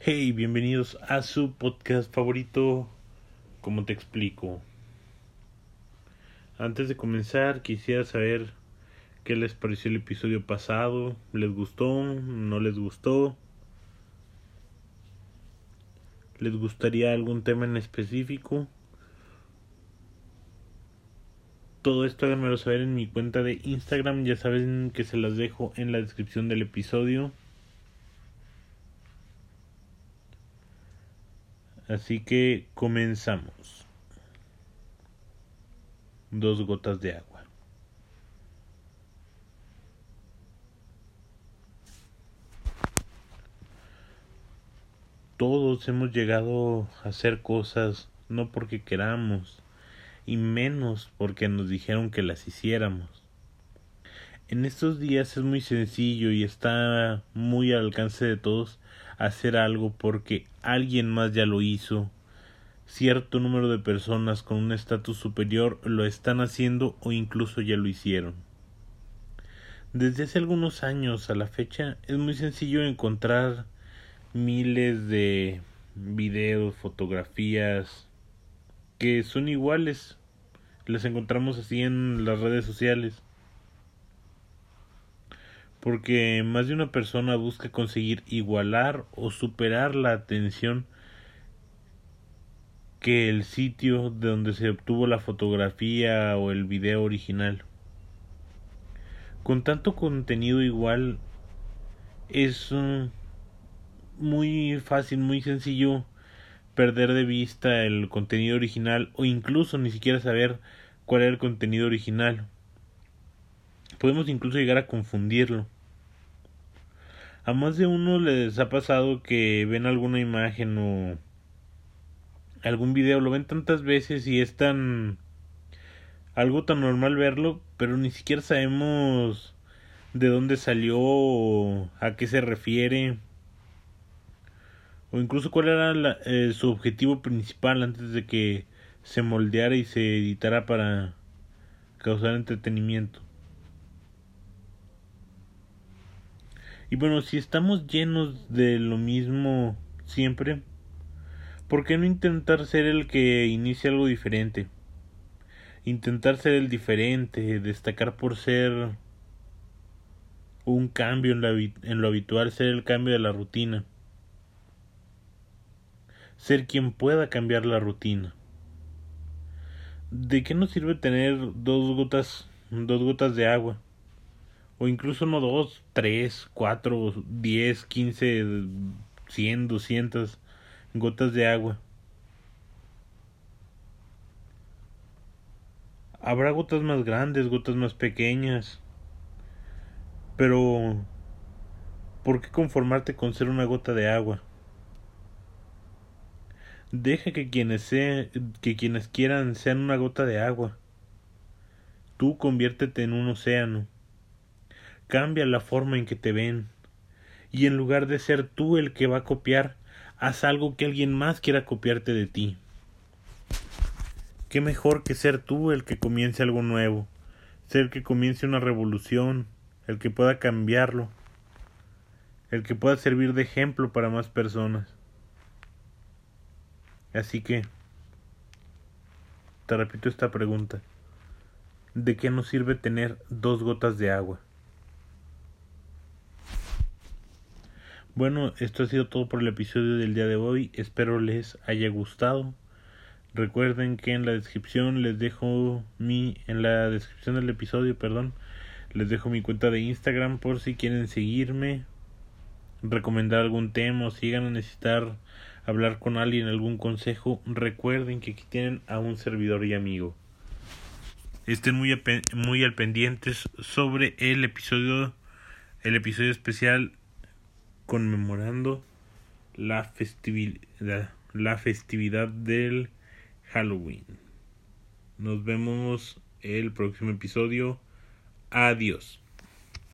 Hey, bienvenidos a su podcast favorito. ¿Cómo te explico? Antes de comenzar, quisiera saber qué les pareció el episodio pasado. ¿Les gustó? ¿No les gustó? ¿Les gustaría algún tema en específico? Todo esto háganmelo saber en mi cuenta de Instagram. Ya saben que se las dejo en la descripción del episodio. Así que comenzamos. Dos gotas de agua. Todos hemos llegado a hacer cosas no porque queramos y menos porque nos dijeron que las hiciéramos. En estos días es muy sencillo y está muy al alcance de todos hacer algo porque alguien más ya lo hizo. Cierto número de personas con un estatus superior lo están haciendo o incluso ya lo hicieron. Desde hace algunos años a la fecha es muy sencillo encontrar miles de videos, fotografías que son iguales. Las encontramos así en las redes sociales porque más de una persona busca conseguir igualar o superar la atención que el sitio de donde se obtuvo la fotografía o el video original. Con tanto contenido igual es uh, muy fácil, muy sencillo perder de vista el contenido original o incluso ni siquiera saber cuál era el contenido original. Podemos incluso llegar a confundirlo. A más de uno les ha pasado que ven alguna imagen o algún video, lo ven tantas veces y es tan algo tan normal verlo, pero ni siquiera sabemos de dónde salió o a qué se refiere o incluso cuál era eh, su objetivo principal antes de que se moldeara y se editara para causar entretenimiento. Y bueno, si estamos llenos de lo mismo siempre, ¿por qué no intentar ser el que inicie algo diferente? Intentar ser el diferente, destacar por ser un cambio en, en lo habitual, ser el cambio de la rutina. Ser quien pueda cambiar la rutina. ¿De qué nos sirve tener dos gotas, dos gotas de agua? O incluso no dos, tres, cuatro, diez, quince, cien, doscientas gotas de agua. Habrá gotas más grandes, gotas más pequeñas, pero ¿por qué conformarte con ser una gota de agua? Deja que quienes, sean, que quienes quieran sean una gota de agua. Tú conviértete en un océano cambia la forma en que te ven. Y en lugar de ser tú el que va a copiar, haz algo que alguien más quiera copiarte de ti. Qué mejor que ser tú el que comience algo nuevo, ser el que comience una revolución, el que pueda cambiarlo, el que pueda servir de ejemplo para más personas. Así que, te repito esta pregunta. ¿De qué nos sirve tener dos gotas de agua? Bueno, esto ha sido todo por el episodio del día de hoy. Espero les haya gustado. Recuerden que en la descripción les dejo mi en la descripción del episodio, perdón, les dejo mi cuenta de Instagram por si quieren seguirme, recomendar algún tema o si llegan a necesitar hablar con alguien algún consejo, recuerden que aquí tienen a un servidor y amigo. Estén muy muy al pendientes sobre el episodio el episodio especial conmemorando la la festividad del Halloween. Nos vemos el próximo episodio. Adiós.